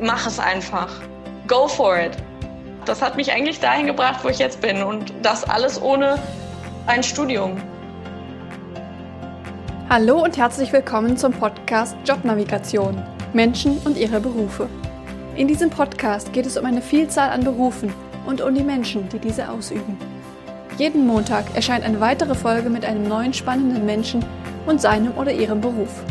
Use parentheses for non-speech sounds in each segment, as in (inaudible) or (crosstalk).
mach es einfach. Go for it. Das hat mich eigentlich dahin gebracht, wo ich jetzt bin und das alles ohne ein Studium. Hallo und herzlich willkommen zum Podcast Jobnavigation. Menschen und ihre Berufe. In diesem Podcast geht es um eine Vielzahl an Berufen und um die Menschen, die diese ausüben. Jeden Montag erscheint eine weitere Folge mit einem neuen spannenden Menschen und seinem oder ihrem Beruf.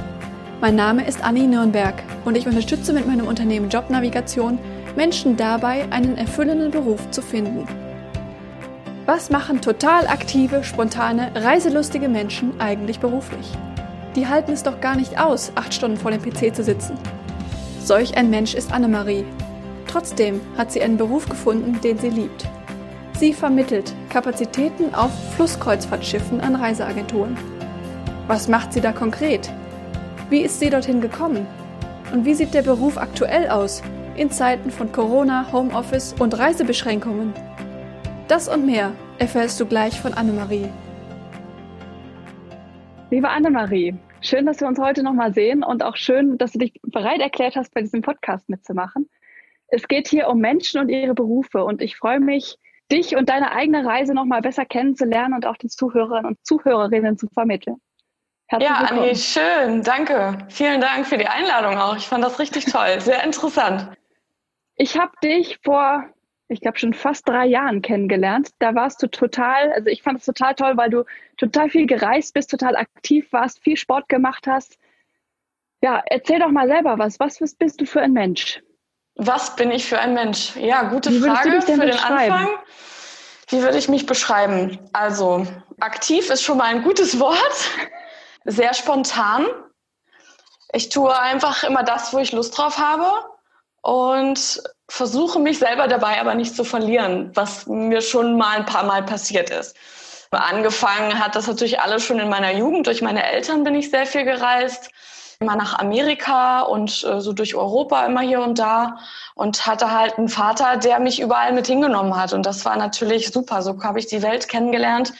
Mein Name ist Anni Nürnberg und ich unterstütze mit meinem Unternehmen Jobnavigation Menschen dabei, einen erfüllenden Beruf zu finden. Was machen total aktive, spontane, reiselustige Menschen eigentlich beruflich? Die halten es doch gar nicht aus, acht Stunden vor dem PC zu sitzen. Solch ein Mensch ist Annemarie. Trotzdem hat sie einen Beruf gefunden, den sie liebt. Sie vermittelt Kapazitäten auf Flusskreuzfahrtschiffen an Reiseagenturen. Was macht sie da konkret? Wie ist sie dorthin gekommen? Und wie sieht der Beruf aktuell aus in Zeiten von Corona, Homeoffice und Reisebeschränkungen? Das und mehr erfährst du gleich von Annemarie. Liebe Annemarie, schön, dass wir uns heute nochmal sehen und auch schön, dass du dich bereit erklärt hast, bei diesem Podcast mitzumachen. Es geht hier um Menschen und ihre Berufe und ich freue mich, dich und deine eigene Reise nochmal besser kennenzulernen und auch den Zuhörern und Zuhörerinnen zu vermitteln. Herzlich ja, Anni, schön, danke. Vielen Dank für die Einladung auch. Ich fand das richtig toll, sehr interessant. Ich habe dich vor, ich glaube schon fast drei Jahren kennengelernt. Da warst du total, also ich fand es total toll, weil du total viel gereist bist, total aktiv warst, viel Sport gemacht hast. Ja, erzähl doch mal selber was. Was bist du für ein Mensch? Was bin ich für ein Mensch? Ja, gute Frage für den Anfang. Wie würde ich mich beschreiben? Also, aktiv ist schon mal ein gutes Wort sehr spontan. Ich tue einfach immer das, wo ich Lust drauf habe und versuche mich selber dabei aber nicht zu verlieren, was mir schon mal ein paar Mal passiert ist. Angefangen hat das natürlich alles schon in meiner Jugend. Durch meine Eltern bin ich sehr viel gereist, immer nach Amerika und äh, so durch Europa immer hier und da und hatte halt einen Vater, der mich überall mit hingenommen hat. Und das war natürlich super. So habe ich die Welt kennengelernt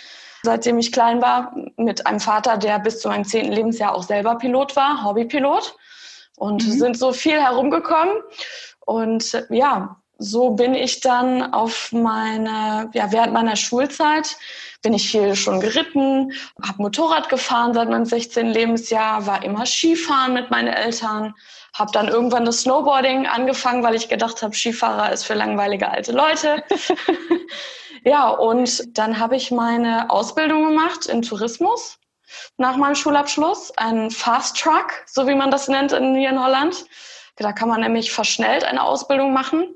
seitdem ich klein war, mit einem Vater, der bis zu meinem zehnten Lebensjahr auch selber Pilot war, Hobbypilot. Und mhm. sind so viel herumgekommen. Und ja, so bin ich dann auf meine, ja, während meiner Schulzeit bin ich viel schon geritten, habe Motorrad gefahren seit meinem 16. Lebensjahr, war immer Skifahren mit meinen Eltern, habe dann irgendwann das Snowboarding angefangen, weil ich gedacht habe, Skifahrer ist für langweilige alte Leute. (laughs) Ja, und dann habe ich meine Ausbildung gemacht in Tourismus nach meinem Schulabschluss, ein Fast Truck, so wie man das nennt in, hier in Holland. Da kann man nämlich verschnellt eine Ausbildung machen,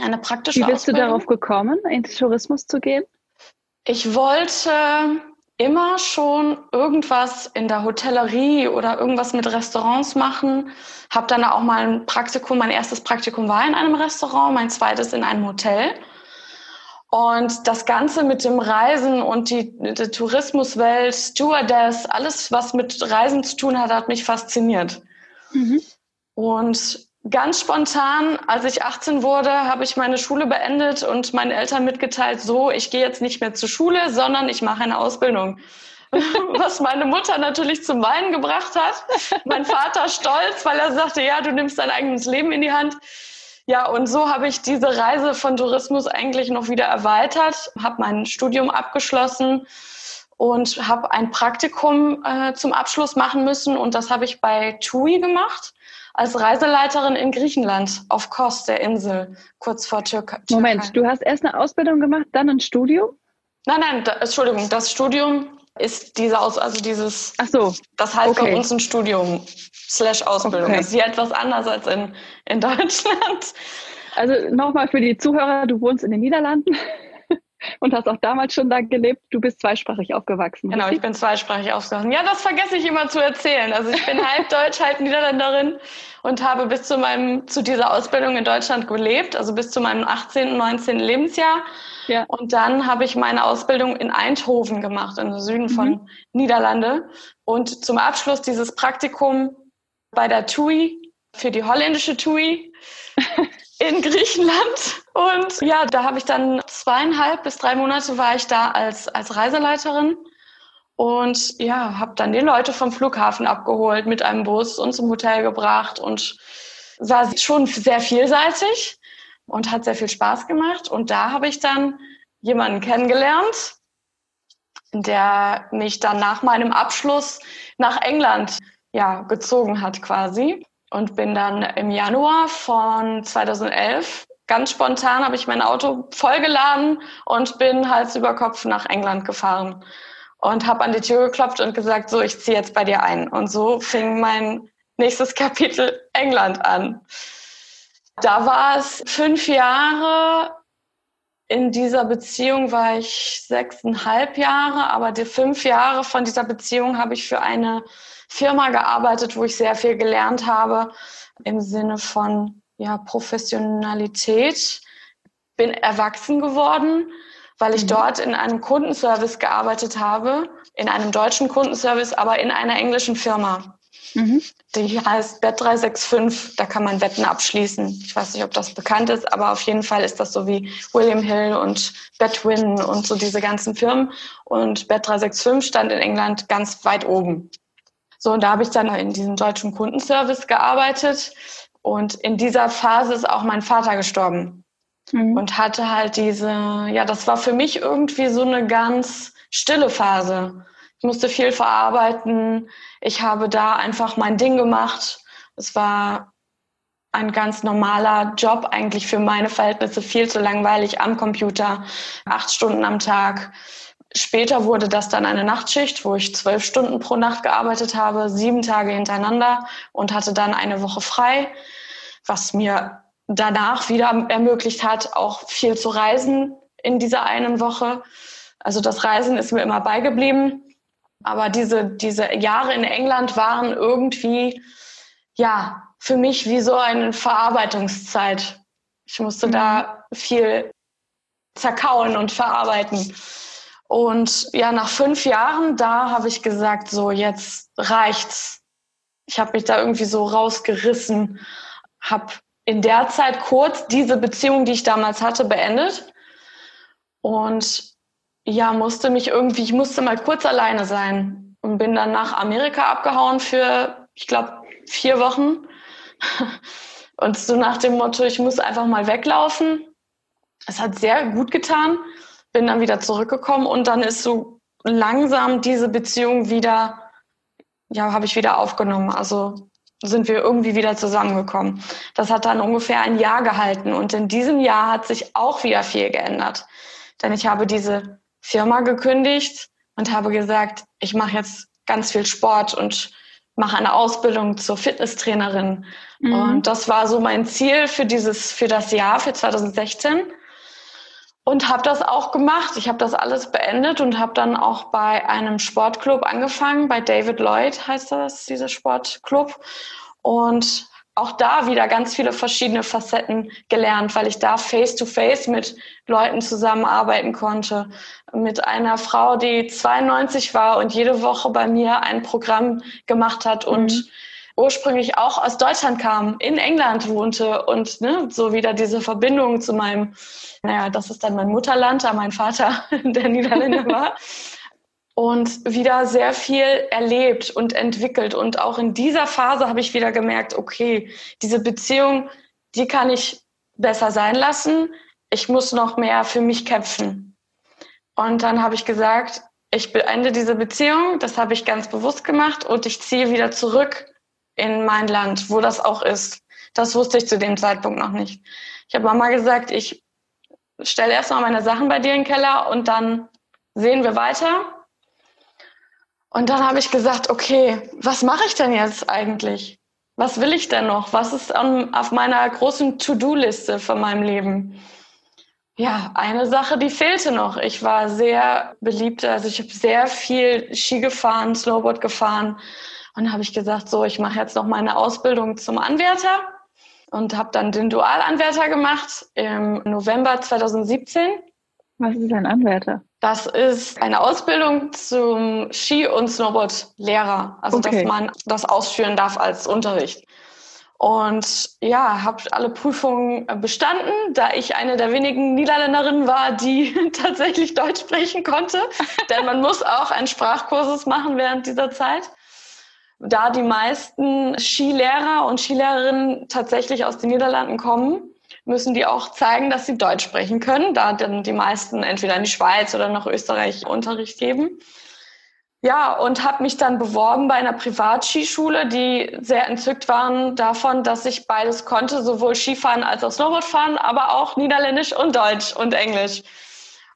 eine praktische Ausbildung. Wie bist Ausbildung. du darauf gekommen, in den Tourismus zu gehen? Ich wollte immer schon irgendwas in der Hotellerie oder irgendwas mit Restaurants machen. Habe dann auch mal ein Praktikum, mein erstes Praktikum war in einem Restaurant, mein zweites in einem Hotel. Und das Ganze mit dem Reisen und die, die Tourismuswelt, Stewardess, alles, was mit Reisen zu tun hat, hat mich fasziniert. Mhm. Und ganz spontan, als ich 18 wurde, habe ich meine Schule beendet und meinen Eltern mitgeteilt, so, ich gehe jetzt nicht mehr zur Schule, sondern ich mache eine Ausbildung. (laughs) Was meine Mutter natürlich zum Weinen gebracht hat. Mein Vater stolz, weil er sagte, ja, du nimmst dein eigenes Leben in die Hand. Ja, und so habe ich diese Reise von Tourismus eigentlich noch wieder erweitert, habe mein Studium abgeschlossen und habe ein Praktikum äh, zum Abschluss machen müssen. Und das habe ich bei TUI gemacht, als Reiseleiterin in Griechenland auf Kos, der Insel, kurz vor Türkei. Moment, du hast erst eine Ausbildung gemacht, dann ein Studium? Nein, nein, da, Entschuldigung, das Studium ist diese Aus, also dieses, Ach so, das heißt okay. bei uns ein Studium slash Ausbildung. Okay. Das ist hier etwas anders als in, in Deutschland. Also nochmal für die Zuhörer, du wohnst in den Niederlanden (laughs) und hast auch damals schon da gelebt. Du bist zweisprachig aufgewachsen. Genau, richtig? ich bin zweisprachig aufgewachsen. Ja, das vergesse ich immer zu erzählen. Also ich bin halb Deutsch, halb Niederländerin und habe bis zu meinem, zu dieser Ausbildung in Deutschland gelebt, also bis zu meinem 18., 19. Lebensjahr ja. Und dann habe ich meine Ausbildung in Eindhoven gemacht, im Süden von mhm. Niederlande. Und zum Abschluss dieses Praktikum bei der TUI, für die holländische TUI (laughs) in Griechenland. Und ja, da habe ich dann zweieinhalb bis drei Monate war ich da als, als Reiseleiterin. Und ja, habe dann die Leute vom Flughafen abgeholt mit einem Bus und zum Hotel gebracht und war schon sehr vielseitig und hat sehr viel Spaß gemacht. Und da habe ich dann jemanden kennengelernt, der mich dann nach meinem Abschluss nach England ja, gezogen hat quasi. Und bin dann im Januar von 2011 ganz spontan habe ich mein Auto vollgeladen und bin Hals über Kopf nach England gefahren und habe an die Tür geklopft und gesagt, so, ich ziehe jetzt bei dir ein. Und so fing mein nächstes (laughs) Kapitel England an. Da war es fünf Jahre. In dieser Beziehung war ich sechseinhalb Jahre, aber die fünf Jahre von dieser Beziehung habe ich für eine Firma gearbeitet, wo ich sehr viel gelernt habe im Sinne von ja, Professionalität. Bin erwachsen geworden, weil ich mhm. dort in einem Kundenservice gearbeitet habe, in einem deutschen Kundenservice, aber in einer englischen Firma. Mhm. Die heißt Bet365, da kann man Wetten abschließen. Ich weiß nicht, ob das bekannt ist, aber auf jeden Fall ist das so wie William Hill und Betwin und so diese ganzen Firmen. Und Bet365 stand in England ganz weit oben. So, und da habe ich dann in diesem deutschen Kundenservice gearbeitet. Und in dieser Phase ist auch mein Vater gestorben mhm. und hatte halt diese, ja, das war für mich irgendwie so eine ganz stille Phase. Ich musste viel verarbeiten. Ich habe da einfach mein Ding gemacht. Es war ein ganz normaler Job eigentlich für meine Verhältnisse, viel zu langweilig am Computer, acht Stunden am Tag. Später wurde das dann eine Nachtschicht, wo ich zwölf Stunden pro Nacht gearbeitet habe, sieben Tage hintereinander und hatte dann eine Woche frei, was mir danach wieder ermöglicht hat, auch viel zu reisen in dieser einen Woche. Also das Reisen ist mir immer beigeblieben. Aber diese, diese Jahre in England waren irgendwie, ja, für mich wie so eine Verarbeitungszeit. Ich musste mhm. da viel zerkauen und verarbeiten. Und ja, nach fünf Jahren, da habe ich gesagt, so jetzt reicht's. Ich habe mich da irgendwie so rausgerissen, habe in der Zeit kurz diese Beziehung, die ich damals hatte, beendet und ja, musste mich irgendwie, ich musste mal kurz alleine sein und bin dann nach Amerika abgehauen für, ich glaube, vier Wochen. (laughs) Und so nach dem Motto, ich muss einfach mal weglaufen. Es hat sehr gut getan. Bin dann wieder zurückgekommen und dann ist so langsam diese Beziehung wieder, ja, habe ich wieder aufgenommen. Also sind wir irgendwie wieder zusammengekommen. Das hat dann ungefähr ein Jahr gehalten und in diesem Jahr hat sich auch wieder viel geändert. Denn ich habe diese Firma gekündigt und habe gesagt, ich mache jetzt ganz viel Sport und mache eine Ausbildung zur Fitnesstrainerin. Mhm. Und das war so mein Ziel für dieses, für das Jahr, für 2016. Und habe das auch gemacht. Ich habe das alles beendet und habe dann auch bei einem Sportclub angefangen. Bei David Lloyd heißt das, dieser Sportclub. Und auch da wieder ganz viele verschiedene Facetten gelernt, weil ich da face-to-face -face mit Leuten zusammenarbeiten konnte. Mit einer Frau, die 92 war und jede Woche bei mir ein Programm gemacht hat und mhm. ursprünglich auch aus Deutschland kam, in England wohnte und ne, so wieder diese Verbindung zu meinem, naja, das ist dann mein Mutterland, da mein Vater (laughs) der Niederländer (laughs) war und wieder sehr viel erlebt und entwickelt. Und auch in dieser Phase habe ich wieder gemerkt, okay, diese Beziehung, die kann ich besser sein lassen. Ich muss noch mehr für mich kämpfen. Und dann habe ich gesagt, ich beende diese Beziehung, das habe ich ganz bewusst gemacht und ich ziehe wieder zurück in mein Land, wo das auch ist. Das wusste ich zu dem Zeitpunkt noch nicht. Ich habe Mama gesagt, ich stelle erstmal meine Sachen bei dir in den Keller und dann sehen wir weiter. Und dann habe ich gesagt, okay, was mache ich denn jetzt eigentlich? Was will ich denn noch? Was ist an, auf meiner großen To-Do-Liste von meinem Leben? Ja, eine Sache, die fehlte noch. Ich war sehr beliebt, also ich habe sehr viel Ski gefahren, Snowboard gefahren. Und habe ich gesagt, so, ich mache jetzt noch meine Ausbildung zum Anwärter und habe dann den Dualanwärter gemacht im November 2017. Was ist ein Anwärter? Das ist eine Ausbildung zum Ski- und Snowboard-Lehrer, also okay. dass man das ausführen darf als Unterricht. Und ja, habe alle Prüfungen bestanden, da ich eine der wenigen Niederländerinnen war, die (laughs) tatsächlich Deutsch sprechen konnte. (laughs) Denn man muss auch einen Sprachkursus machen während dieser Zeit. da die meisten Skilehrer und Skilehrerinnen tatsächlich aus den Niederlanden kommen, müssen die auch zeigen, dass sie Deutsch sprechen können, da dann die meisten entweder in die Schweiz oder nach Österreich Unterricht geben. Ja, und habe mich dann beworben bei einer Privatskischule, die sehr entzückt waren davon, dass ich beides konnte, sowohl Skifahren als auch Snowboardfahren, aber auch Niederländisch und Deutsch und Englisch.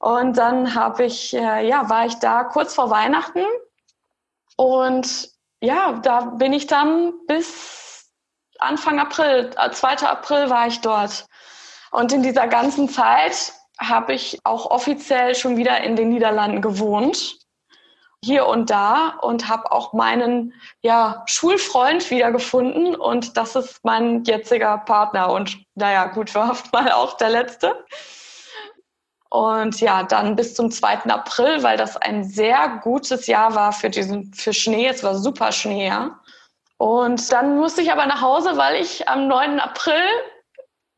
Und dann habe ich, äh, ja, war ich da kurz vor Weihnachten und ja, da bin ich dann bis Anfang April, 2. Äh, April war ich dort. Und in dieser ganzen Zeit habe ich auch offiziell schon wieder in den Niederlanden gewohnt, hier und da, und habe auch meinen ja, Schulfreund wiedergefunden. Und das ist mein jetziger Partner und naja, gut, hoffen mal auch der letzte. Und ja, dann bis zum 2. April, weil das ein sehr gutes Jahr war für diesen, für Schnee. Es war super Schnee, ja. Und dann musste ich aber nach Hause, weil ich am 9. April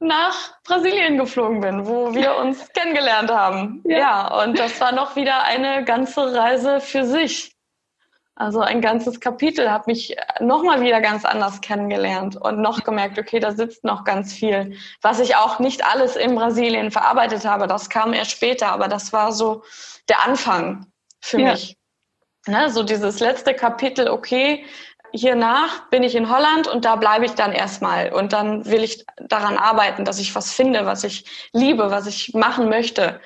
nach Brasilien geflogen bin, wo wir (laughs) uns kennengelernt haben. Ja. ja, und das war noch wieder eine ganze Reise für sich. Also ein ganzes Kapitel, habe mich nochmal wieder ganz anders kennengelernt und noch gemerkt, okay, da sitzt noch ganz viel, was ich auch nicht alles in Brasilien verarbeitet habe. Das kam erst später, aber das war so der Anfang für ja. mich. Ne, so dieses letzte Kapitel, okay, hiernach bin ich in Holland und da bleibe ich dann erstmal. Und dann will ich daran arbeiten, dass ich was finde, was ich liebe, was ich machen möchte.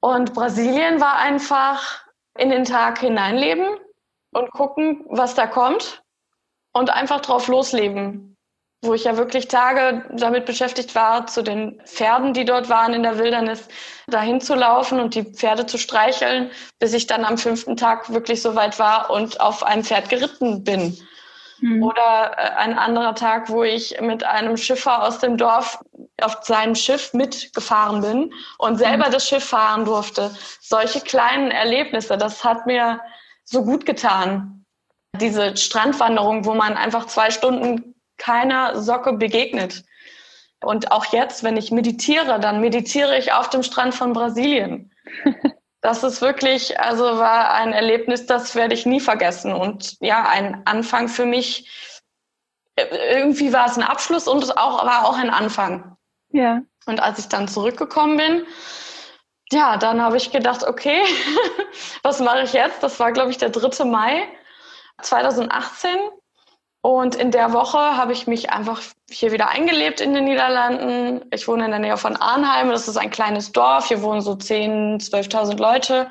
Und Brasilien war einfach in den Tag hineinleben und gucken, was da kommt und einfach drauf losleben. Wo ich ja wirklich Tage damit beschäftigt war, zu den Pferden, die dort waren in der Wildernis, dahin zu laufen und die Pferde zu streicheln, bis ich dann am fünften Tag wirklich so weit war und auf einem Pferd geritten bin. Mhm. Oder äh, ein anderer Tag, wo ich mit einem Schiffer aus dem Dorf auf seinem Schiff mitgefahren bin und selber mhm. das Schiff fahren durfte. Solche kleinen Erlebnisse, das hat mir so gut getan. Diese Strandwanderung, wo man einfach zwei Stunden keiner Socke begegnet. Und auch jetzt, wenn ich meditiere, dann meditiere ich auf dem Strand von Brasilien. (laughs) Das ist wirklich, also war ein Erlebnis, das werde ich nie vergessen. Und ja, ein Anfang für mich. Irgendwie war es ein Abschluss und es auch, war auch ein Anfang. Ja. Und als ich dann zurückgekommen bin, ja, dann habe ich gedacht, okay, (laughs) was mache ich jetzt? Das war, glaube ich, der 3. Mai 2018. Und in der Woche habe ich mich einfach hier wieder eingelebt in den Niederlanden. Ich wohne in der Nähe von Arnheim. Das ist ein kleines Dorf. Hier wohnen so 10.000, 12.000 Leute.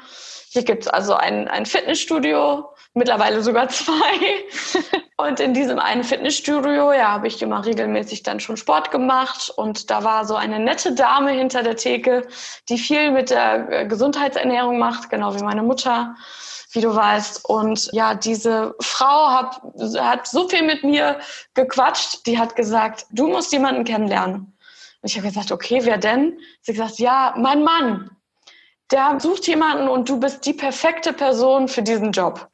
Hier gibt's also ein, ein Fitnessstudio, mittlerweile sogar zwei. (laughs) Und in diesem einen Fitnessstudio, ja, habe ich immer regelmäßig dann schon Sport gemacht. Und da war so eine nette Dame hinter der Theke, die viel mit der äh, Gesundheitsernährung macht, genau wie meine Mutter wie du weißt. Und ja, diese Frau hat, hat so viel mit mir gequatscht, die hat gesagt, du musst jemanden kennenlernen. Und ich habe gesagt, okay, wer denn? Sie gesagt, ja, mein Mann. Der sucht jemanden und du bist die perfekte Person für diesen Job.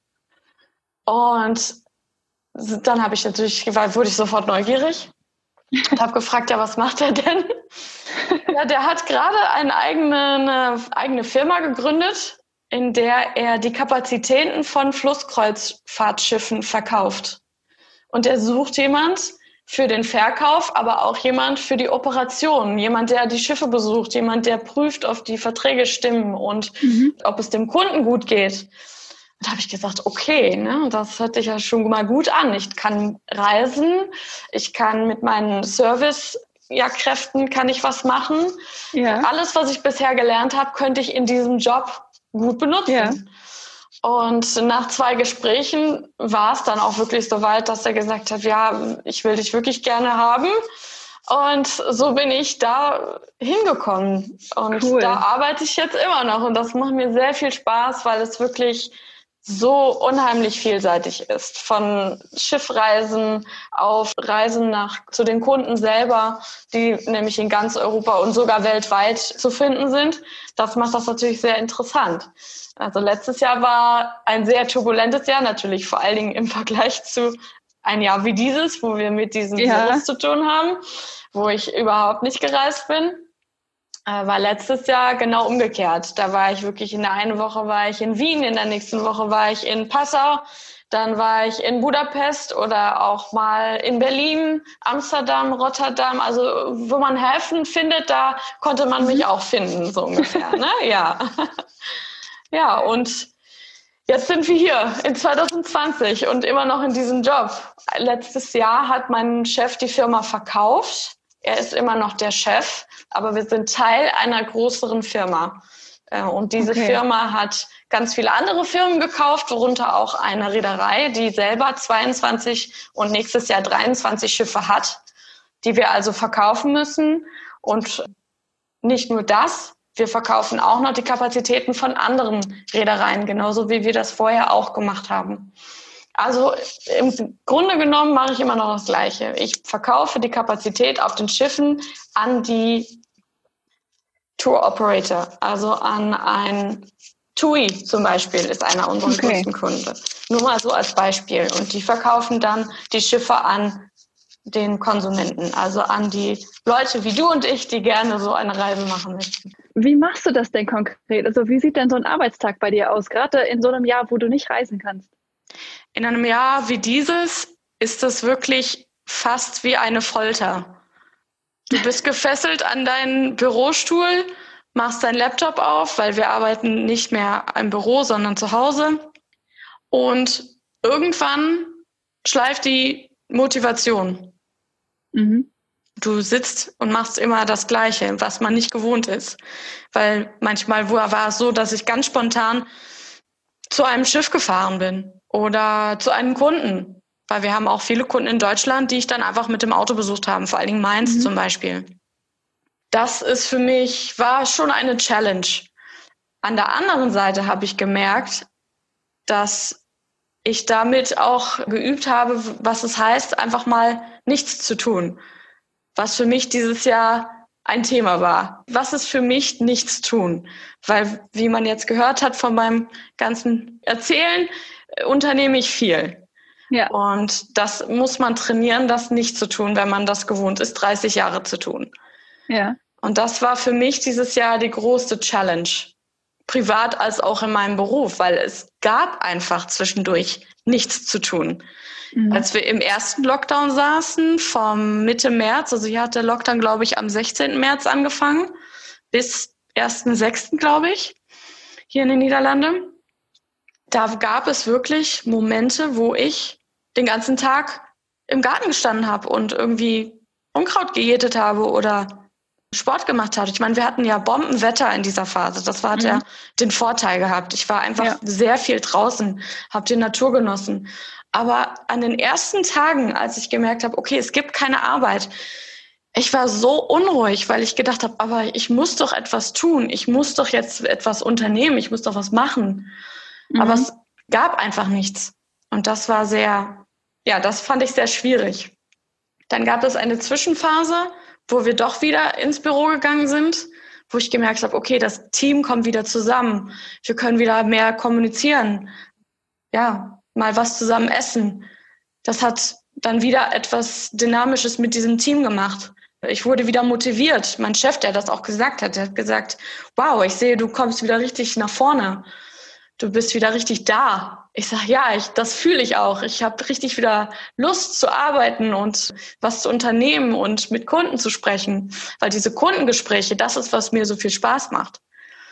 Und dann habe ich natürlich, wurde ich sofort neugierig und habe gefragt, ja, was macht er denn? (laughs) ja, der hat gerade eine eigene, eine eigene Firma gegründet in der er die Kapazitäten von Flusskreuzfahrtschiffen verkauft. Und er sucht jemand für den Verkauf, aber auch jemand für die Operation, jemand, der die Schiffe besucht, jemand, der prüft, ob die Verträge stimmen und mhm. ob es dem Kunden gut geht. Und da habe ich gesagt, okay, ne, das hört sich ja schon mal gut an. Ich kann reisen, ich kann mit meinen Service ja, Kräften kann ich was machen. Ja. Alles, was ich bisher gelernt habe, könnte ich in diesem Job gut benutzen. Ja. Und nach zwei Gesprächen war es dann auch wirklich so weit, dass er gesagt hat, ja, ich will dich wirklich gerne haben. Und so bin ich da hingekommen. Und cool. da arbeite ich jetzt immer noch. Und das macht mir sehr viel Spaß, weil es wirklich so unheimlich vielseitig ist. Von Schiffreisen auf Reisen nach zu den Kunden selber, die nämlich in ganz Europa und sogar weltweit zu finden sind. Das macht das natürlich sehr interessant. Also letztes Jahr war ein sehr turbulentes Jahr, natürlich vor allen Dingen im Vergleich zu ein Jahr wie dieses, wo wir mit diesem ja. Virus zu tun haben, wo ich überhaupt nicht gereist bin. Äh, war letztes Jahr genau umgekehrt. Da war ich wirklich in der einen Woche war ich in Wien, in der nächsten Woche war ich in Passau, Dann war ich in Budapest oder auch mal in Berlin, Amsterdam, Rotterdam. Also wo man Häfen findet, da konnte man mich auch finden, so ungefähr. ne? (laughs) Ja. ja, und jetzt sind wir hier in 2020 und immer noch in diesem Job. Letztes Jahr hat mein Chef die Firma verkauft. Er ist immer noch der Chef, aber wir sind Teil einer größeren Firma. Äh, und diese okay. Firma hat ganz viele andere Firmen gekauft, worunter auch eine Reederei, die selber 22 und nächstes Jahr 23 Schiffe hat, die wir also verkaufen müssen. Und nicht nur das, wir verkaufen auch noch die Kapazitäten von anderen Reedereien, genauso wie wir das vorher auch gemacht haben. Also im Grunde genommen mache ich immer noch das Gleiche. Ich verkaufe die Kapazität auf den Schiffen an die Tour Operator, also an ein TUI zum Beispiel ist einer unserer okay. größten Kunden. Nur mal so als Beispiel. Und die verkaufen dann die Schiffe an den Konsumenten, also an die Leute wie du und ich, die gerne so eine Reise machen möchten. Wie machst du das denn konkret? Also wie sieht denn so ein Arbeitstag bei dir aus, gerade in so einem Jahr, wo du nicht reisen kannst? In einem Jahr wie dieses ist das wirklich fast wie eine Folter. Du bist gefesselt an deinen Bürostuhl, machst deinen Laptop auf, weil wir arbeiten nicht mehr im Büro, sondern zu Hause. Und irgendwann schleift die Motivation. Mhm. Du sitzt und machst immer das Gleiche, was man nicht gewohnt ist. Weil manchmal war es so, dass ich ganz spontan zu einem Schiff gefahren bin oder zu einem Kunden weil wir haben auch viele Kunden in Deutschland, die ich dann einfach mit dem Auto besucht habe, vor allen Dingen Mainz mhm. zum Beispiel. Das ist für mich, war schon eine Challenge. An der anderen Seite habe ich gemerkt, dass ich damit auch geübt habe, was es heißt, einfach mal nichts zu tun. Was für mich dieses Jahr ein Thema war. Was ist für mich nichts tun? Weil, wie man jetzt gehört hat von meinem ganzen Erzählen, unternehme ich viel. Ja. Und das muss man trainieren, das nicht zu tun, wenn man das gewohnt ist, 30 Jahre zu tun. Ja. Und das war für mich dieses Jahr die größte Challenge. Privat als auch in meinem Beruf, weil es gab einfach zwischendurch nichts zu tun. Mhm. Als wir im ersten Lockdown saßen, vom Mitte März, also hier hat der Lockdown, glaube ich, am 16. März angefangen, bis 1.6., glaube ich, hier in den Niederlanden. Da gab es wirklich Momente, wo ich den ganzen Tag im Garten gestanden habe und irgendwie Unkraut gejätet habe oder Sport gemacht habe. Ich meine, wir hatten ja Bombenwetter in dieser Phase. Das war, hat mhm. ja den Vorteil gehabt. Ich war einfach ja. sehr viel draußen, habe die Natur genossen. Aber an den ersten Tagen, als ich gemerkt habe, okay, es gibt keine Arbeit, ich war so unruhig, weil ich gedacht habe, aber ich muss doch etwas tun. Ich muss doch jetzt etwas unternehmen. Ich muss doch was machen. Mhm. Aber es gab einfach nichts. Und das war sehr ja, das fand ich sehr schwierig. Dann gab es eine Zwischenphase, wo wir doch wieder ins Büro gegangen sind, wo ich gemerkt habe, okay, das Team kommt wieder zusammen. Wir können wieder mehr kommunizieren. Ja, mal was zusammen essen. Das hat dann wieder etwas Dynamisches mit diesem Team gemacht. Ich wurde wieder motiviert. Mein Chef, der das auch gesagt hat, der hat gesagt, wow, ich sehe, du kommst wieder richtig nach vorne. Du bist wieder richtig da ich sage, ja, ich, das fühle ich auch. Ich habe richtig wieder Lust zu arbeiten und was zu unternehmen und mit Kunden zu sprechen, weil diese Kundengespräche, das ist, was mir so viel Spaß macht.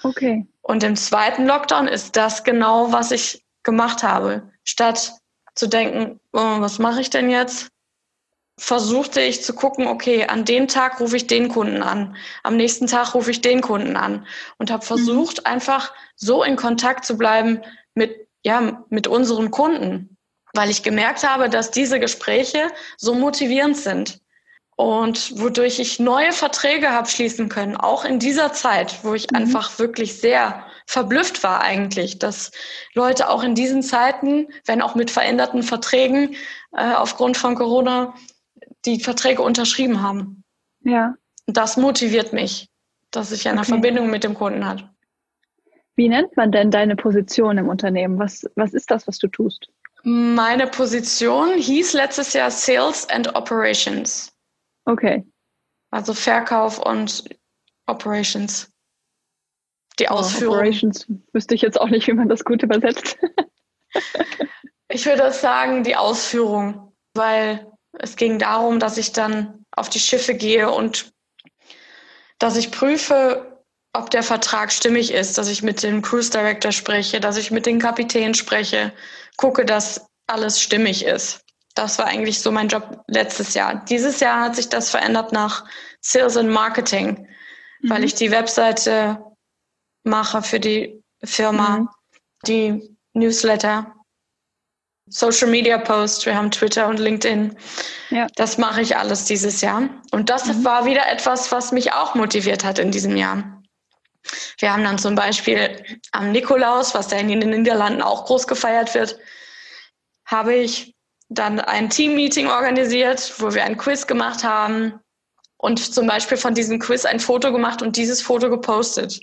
Okay. Und im zweiten Lockdown ist das genau, was ich gemacht habe. Statt zu denken, oh, was mache ich denn jetzt? Versuchte ich zu gucken, okay, an dem Tag rufe ich den Kunden an, am nächsten Tag rufe ich den Kunden an und habe mhm. versucht, mhm. einfach so in Kontakt zu bleiben mit ja, mit unseren Kunden, weil ich gemerkt habe, dass diese Gespräche so motivierend sind und wodurch ich neue Verträge habe schließen können, auch in dieser Zeit, wo ich mhm. einfach wirklich sehr verblüfft war eigentlich, dass Leute auch in diesen Zeiten, wenn auch mit veränderten Verträgen äh, aufgrund von Corona, die Verträge unterschrieben haben. Ja. Das motiviert mich, dass ich eine okay. Verbindung mit dem Kunden hat. Wie nennt man denn deine Position im Unternehmen? Was, was ist das, was du tust? Meine Position hieß letztes Jahr Sales and Operations. Okay. Also Verkauf und Operations. Die oh, Ausführung. Operations wüsste ich jetzt auch nicht, wie man das gut übersetzt. (laughs) Ich würde sagen, die Ausführung, weil es ging darum, dass ich dann auf die Schiffe gehe und dass ich prüfe, ob der Vertrag stimmig ist, dass ich mit dem Cruise Director spreche, dass ich mit den Kapitänen spreche, gucke, dass alles stimmig ist. Das war eigentlich so mein Job letztes Jahr. Dieses Jahr hat sich das verändert nach Sales and Marketing, mhm. weil ich die Webseite mache für die Firma, mhm. die Newsletter, Social Media Posts, wir haben Twitter und LinkedIn. Ja. Das mache ich alles dieses Jahr. Und das mhm. war wieder etwas, was mich auch motiviert hat in diesem Jahr. Wir haben dann zum Beispiel am Nikolaus, was da in den Niederlanden auch groß gefeiert wird, habe ich dann ein Team-Meeting organisiert, wo wir ein Quiz gemacht haben und zum Beispiel von diesem Quiz ein Foto gemacht und dieses Foto gepostet.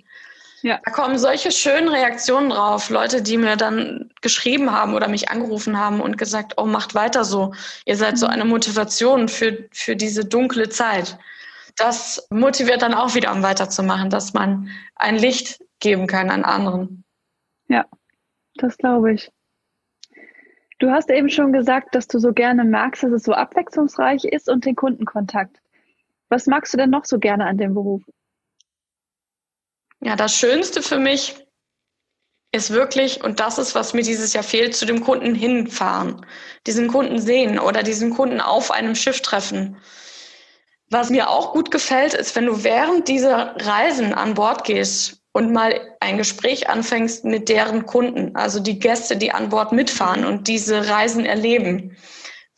Ja. Da kommen solche schönen Reaktionen drauf. Leute, die mir dann geschrieben haben oder mich angerufen haben und gesagt, oh, macht weiter so. Ihr seid so mhm. eine Motivation für, für diese dunkle Zeit. Das motiviert dann auch wieder, um weiterzumachen, dass man ein Licht geben kann an anderen. Ja, das glaube ich. Du hast eben schon gesagt, dass du so gerne magst, dass es so abwechslungsreich ist und den Kundenkontakt. Was magst du denn noch so gerne an dem Beruf? Ja, das Schönste für mich ist wirklich, und das ist, was mir dieses Jahr fehlt, zu dem Kunden hinfahren, diesen Kunden sehen oder diesen Kunden auf einem Schiff treffen. Was mir auch gut gefällt, ist, wenn du während dieser Reisen an Bord gehst und mal ein Gespräch anfängst mit deren Kunden, also die Gäste, die an Bord mitfahren und diese Reisen erleben,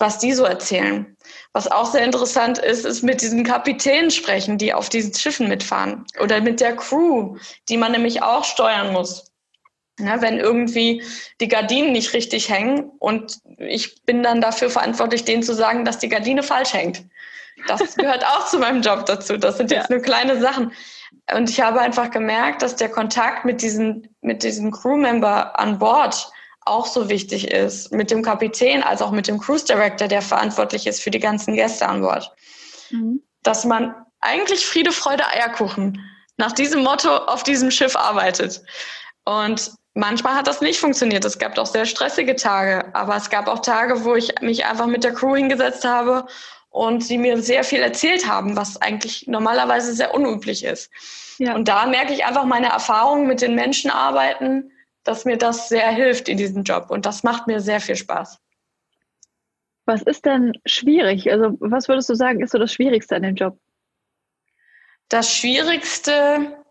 was die so erzählen. Was auch sehr interessant ist, ist mit diesen Kapitänen sprechen, die auf diesen Schiffen mitfahren. Oder mit der Crew, die man nämlich auch steuern muss. Ja, wenn irgendwie die Gardinen nicht richtig hängen und ich bin dann dafür verantwortlich, denen zu sagen, dass die Gardine falsch hängt. Das (laughs) gehört auch zu meinem Job dazu. Das sind jetzt ja. nur kleine Sachen. Und ich habe einfach gemerkt, dass der Kontakt mit diesen, mit diesen Crewmember an Bord auch so wichtig ist, mit dem Kapitän als auch mit dem Cruise Director, der verantwortlich ist für die ganzen Gäste an Bord. Mhm. Dass man eigentlich Friede, Freude, Eierkuchen nach diesem Motto auf diesem Schiff arbeitet. Und manchmal hat das nicht funktioniert. Es gab auch sehr stressige Tage, aber es gab auch Tage, wo ich mich einfach mit der Crew hingesetzt habe und sie mir sehr viel erzählt haben, was eigentlich normalerweise sehr unüblich ist. Ja. Und da merke ich einfach meine Erfahrungen mit den Menschen arbeiten, dass mir das sehr hilft in diesem Job und das macht mir sehr viel Spaß. Was ist denn schwierig? Also was würdest du sagen, ist so das Schwierigste an dem Job? Das Schwierigste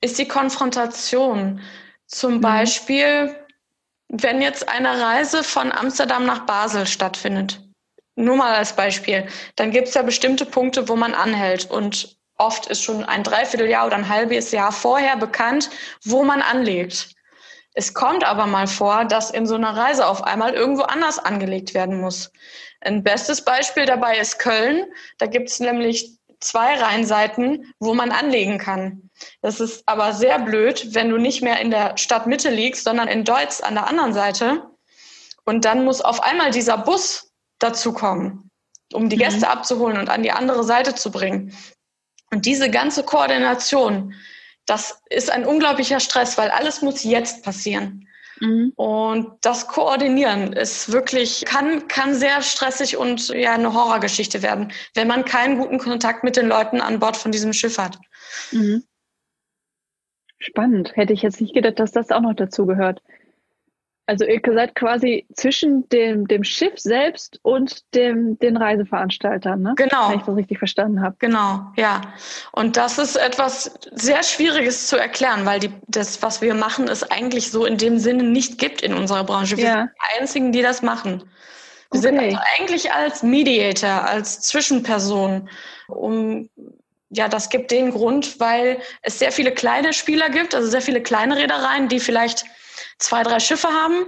ist die Konfrontation. Zum mhm. Beispiel, wenn jetzt eine Reise von Amsterdam nach Basel stattfindet. Nur mal als Beispiel. Dann gibt es ja bestimmte Punkte, wo man anhält. Und oft ist schon ein Dreivierteljahr oder ein halbes Jahr vorher bekannt, wo man anlegt. Es kommt aber mal vor, dass in so einer Reise auf einmal irgendwo anders angelegt werden muss. Ein bestes Beispiel dabei ist Köln. Da gibt es nämlich zwei Rheinseiten, wo man anlegen kann. Das ist aber sehr blöd, wenn du nicht mehr in der Stadtmitte liegst, sondern in Deutz an der anderen Seite. Und dann muss auf einmal dieser Bus dazu kommen, um die mhm. Gäste abzuholen und an die andere Seite zu bringen. Und diese ganze Koordination, das ist ein unglaublicher Stress, weil alles muss jetzt passieren. Mhm. Und das Koordinieren ist wirklich, kann, kann sehr stressig und ja eine Horrorgeschichte werden, wenn man keinen guten Kontakt mit den Leuten an Bord von diesem Schiff hat. Mhm. Spannend. Hätte ich jetzt nicht gedacht, dass das auch noch dazu gehört. Also ihr seid quasi zwischen dem, dem Schiff selbst und dem, den Reiseveranstaltern, ne? Genau. Wenn ich das richtig verstanden habe. Genau, ja. Und das ist etwas sehr Schwieriges zu erklären, weil die, das, was wir machen, es eigentlich so in dem Sinne nicht gibt in unserer Branche. Wir ja. sind die Einzigen, die das machen. Wir okay. sind also eigentlich als Mediator, als Zwischenperson, um ja, das gibt den Grund, weil es sehr viele kleine Spieler gibt, also sehr viele kleine Reedereien, die vielleicht zwei, drei Schiffe haben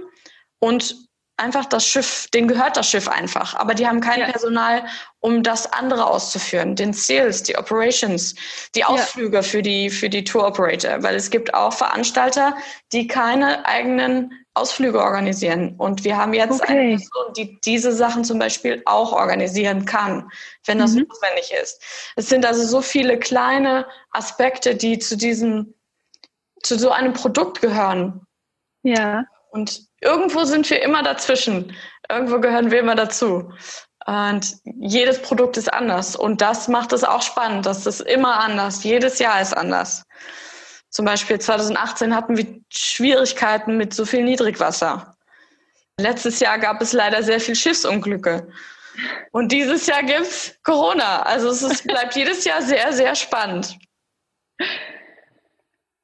und einfach das Schiff, denen gehört das Schiff einfach, aber die haben kein ja. Personal, um das andere auszuführen, den Sales, die Operations, die Ausflüge ja. für die für die Tour Operator, weil es gibt auch Veranstalter, die keine eigenen Ausflüge organisieren und wir haben jetzt okay. eine Person, die diese Sachen zum Beispiel auch organisieren kann, wenn das mhm. notwendig ist. Es sind also so viele kleine Aspekte, die zu diesem zu so einem Produkt gehören, ja. Und irgendwo sind wir immer dazwischen. Irgendwo gehören wir immer dazu. Und jedes Produkt ist anders. Und das macht es auch spannend. Das ist immer anders. Jedes Jahr ist anders. Zum Beispiel 2018 hatten wir Schwierigkeiten mit so viel Niedrigwasser. Letztes Jahr gab es leider sehr viel Schiffsunglücke. Und dieses Jahr gibt es Corona. Also es ist, bleibt jedes Jahr sehr, sehr spannend.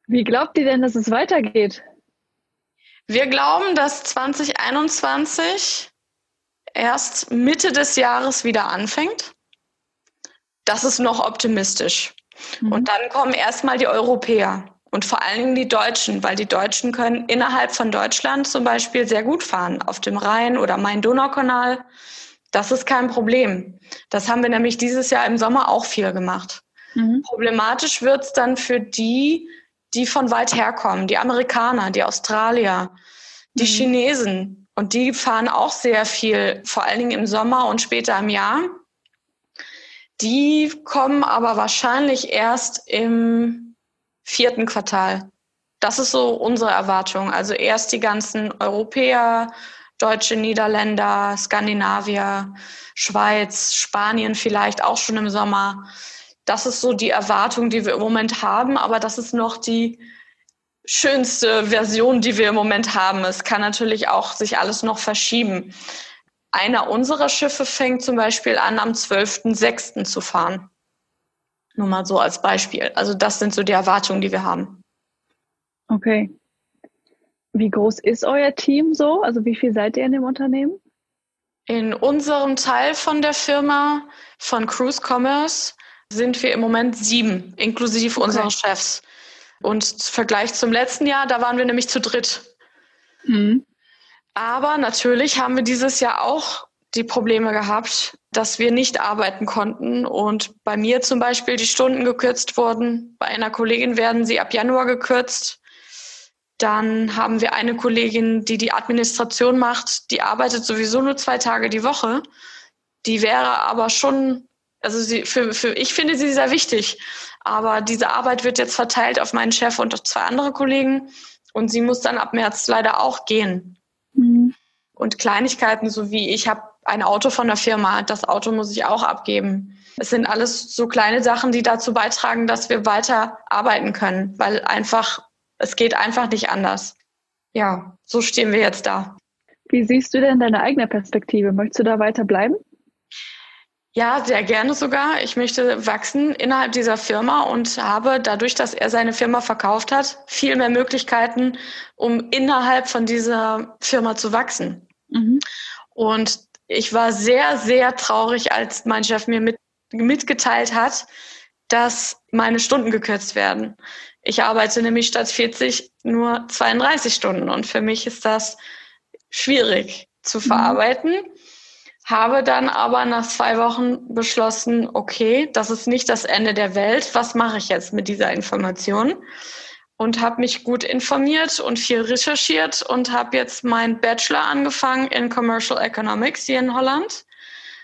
Wie glaubt ihr denn, dass es weitergeht? Wir glauben, dass 2021 erst Mitte des Jahres wieder anfängt. Das ist noch optimistisch. Mhm. Und dann kommen erstmal die Europäer und vor allen Dingen die Deutschen, weil die Deutschen können innerhalb von Deutschland zum Beispiel sehr gut fahren, auf dem Rhein oder Main-Donau-Kanal. Das ist kein Problem. Das haben wir nämlich dieses Jahr im Sommer auch viel gemacht. Mhm. Problematisch wird es dann für die, die von weit herkommen, die Amerikaner, die Australier, die mhm. Chinesen. Und die fahren auch sehr viel, vor allen Dingen im Sommer und später im Jahr. Die kommen aber wahrscheinlich erst im vierten Quartal. Das ist so unsere Erwartung. Also erst die ganzen Europäer, Deutsche, Niederländer, Skandinavier, Schweiz, Spanien vielleicht auch schon im Sommer. Das ist so die Erwartung, die wir im Moment haben, aber das ist noch die schönste Version, die wir im Moment haben. Es kann natürlich auch sich alles noch verschieben. Einer unserer Schiffe fängt zum Beispiel an, am 12.06. zu fahren. Nur mal so als Beispiel. Also das sind so die Erwartungen, die wir haben. Okay. Wie groß ist euer Team so? Also wie viel seid ihr in dem Unternehmen? In unserem Teil von der Firma von Cruise Commerce sind wir im Moment sieben, inklusive okay. unserer Chefs. Und im Vergleich zum letzten Jahr, da waren wir nämlich zu dritt. Mhm. Aber natürlich haben wir dieses Jahr auch die Probleme gehabt, dass wir nicht arbeiten konnten und bei mir zum Beispiel die Stunden gekürzt wurden. Bei einer Kollegin werden sie ab Januar gekürzt. Dann haben wir eine Kollegin, die die Administration macht, die arbeitet sowieso nur zwei Tage die Woche. Die wäre aber schon also sie, für, für, ich finde sie sehr wichtig. Aber diese Arbeit wird jetzt verteilt auf meinen Chef und zwei andere Kollegen. Und sie muss dann ab März leider auch gehen. Mhm. Und Kleinigkeiten, so wie ich habe ein Auto von der Firma, das Auto muss ich auch abgeben. Es sind alles so kleine Sachen, die dazu beitragen, dass wir weiter arbeiten können, weil einfach, es geht einfach nicht anders. Ja, so stehen wir jetzt da. Wie siehst du denn deine eigene Perspektive? Möchtest du da weiter bleiben? Ja, sehr gerne sogar. Ich möchte wachsen innerhalb dieser Firma und habe dadurch, dass er seine Firma verkauft hat, viel mehr Möglichkeiten, um innerhalb von dieser Firma zu wachsen. Mhm. Und ich war sehr, sehr traurig, als mein Chef mir mit, mitgeteilt hat, dass meine Stunden gekürzt werden. Ich arbeite nämlich statt 40 nur 32 Stunden und für mich ist das schwierig zu mhm. verarbeiten. Mhm habe dann aber nach zwei Wochen beschlossen, okay, das ist nicht das Ende der Welt. Was mache ich jetzt mit dieser Information? Und habe mich gut informiert und viel recherchiert und habe jetzt meinen Bachelor angefangen in Commercial Economics hier in Holland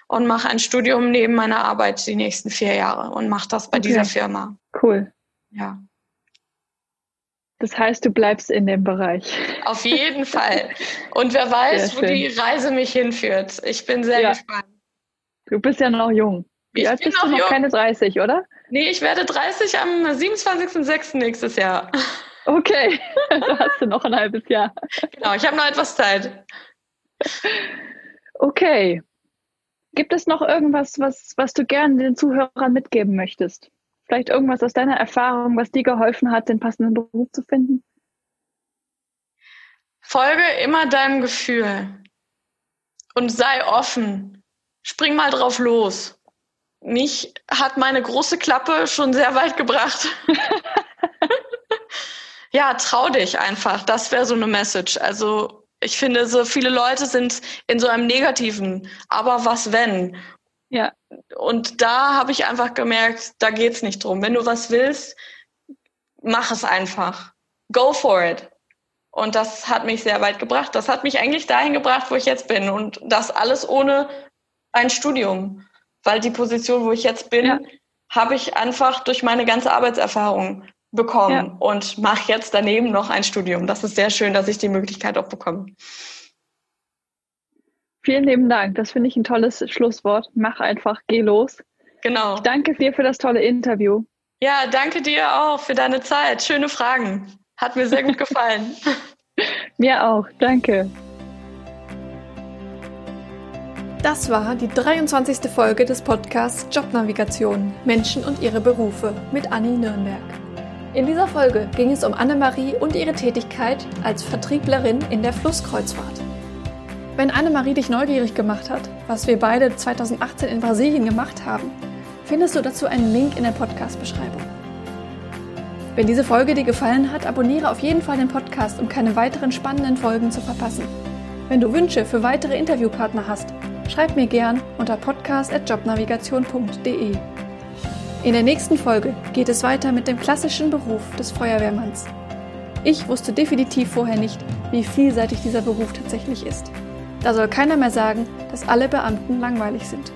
und mache ein Studium neben meiner Arbeit die nächsten vier Jahre und mache das bei okay. dieser Firma. Cool. Ja. Das heißt, du bleibst in dem Bereich. Auf jeden Fall. Und wer (laughs) weiß, wo die Reise mich hinführt. Ich bin sehr ja. gespannt. Du bist ja noch jung. Wie alt bist du noch? Jung. Keine 30, oder? Nee, ich werde 30 am 27.06. nächstes Jahr. (laughs) Okay, (laughs) da hast du noch ein halbes Jahr. Genau, ich habe noch etwas Zeit. Okay. Gibt es noch irgendwas, was, was du gerne den Zuhörern mitgeben möchtest? Vielleicht irgendwas aus deiner Erfahrung, was dir geholfen hat, den passenden Beruf zu finden? Folge immer deinem Gefühl und sei offen. Spring mal drauf los. Mich hat meine große Klappe schon sehr weit gebracht. (laughs) ja, trau dich einfach. Das wäre so eine Message. Also ich finde, so viele Leute sind in so einem negativen, aber was wenn? Ja. Und da habe ich einfach gemerkt, da geht's nicht drum. Wenn du was willst, mach es einfach. Go for it. Und das hat mich sehr weit gebracht. Das hat mich eigentlich dahin gebracht, wo ich jetzt bin. Und das alles ohne ein Studium. Weil die Position, wo ich jetzt bin, ja. habe ich einfach durch meine ganze Arbeitserfahrung bekommen ja. und mache jetzt daneben noch ein Studium. Das ist sehr schön, dass ich die Möglichkeit auch bekomme. Vielen lieben Dank. Das finde ich ein tolles Schlusswort. Mach einfach, geh los. Genau. Ich danke dir für das tolle Interview. Ja, danke dir auch für deine Zeit. Schöne Fragen. Hat mir sehr gut gefallen. (laughs) mir auch. Danke. Das war die 23. Folge des Podcasts Jobnavigation Menschen und ihre Berufe mit Anni Nürnberg. In dieser Folge ging es um Annemarie und ihre Tätigkeit als Vertrieblerin in der Flusskreuzfahrt. Wenn Annemarie dich neugierig gemacht hat, was wir beide 2018 in Brasilien gemacht haben, findest du dazu einen Link in der Podcast-Beschreibung. Wenn diese Folge dir gefallen hat, abonniere auf jeden Fall den Podcast, um keine weiteren spannenden Folgen zu verpassen. Wenn du Wünsche für weitere Interviewpartner hast, schreib mir gern unter podcast.jobnavigation.de. In der nächsten Folge geht es weiter mit dem klassischen Beruf des Feuerwehrmanns. Ich wusste definitiv vorher nicht, wie vielseitig dieser Beruf tatsächlich ist. Da soll keiner mehr sagen, dass alle Beamten langweilig sind.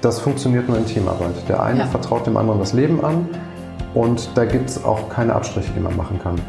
Das funktioniert nur in Teamarbeit. Der eine ja. vertraut dem anderen das Leben an und da gibt es auch keine Abstriche, die man machen kann.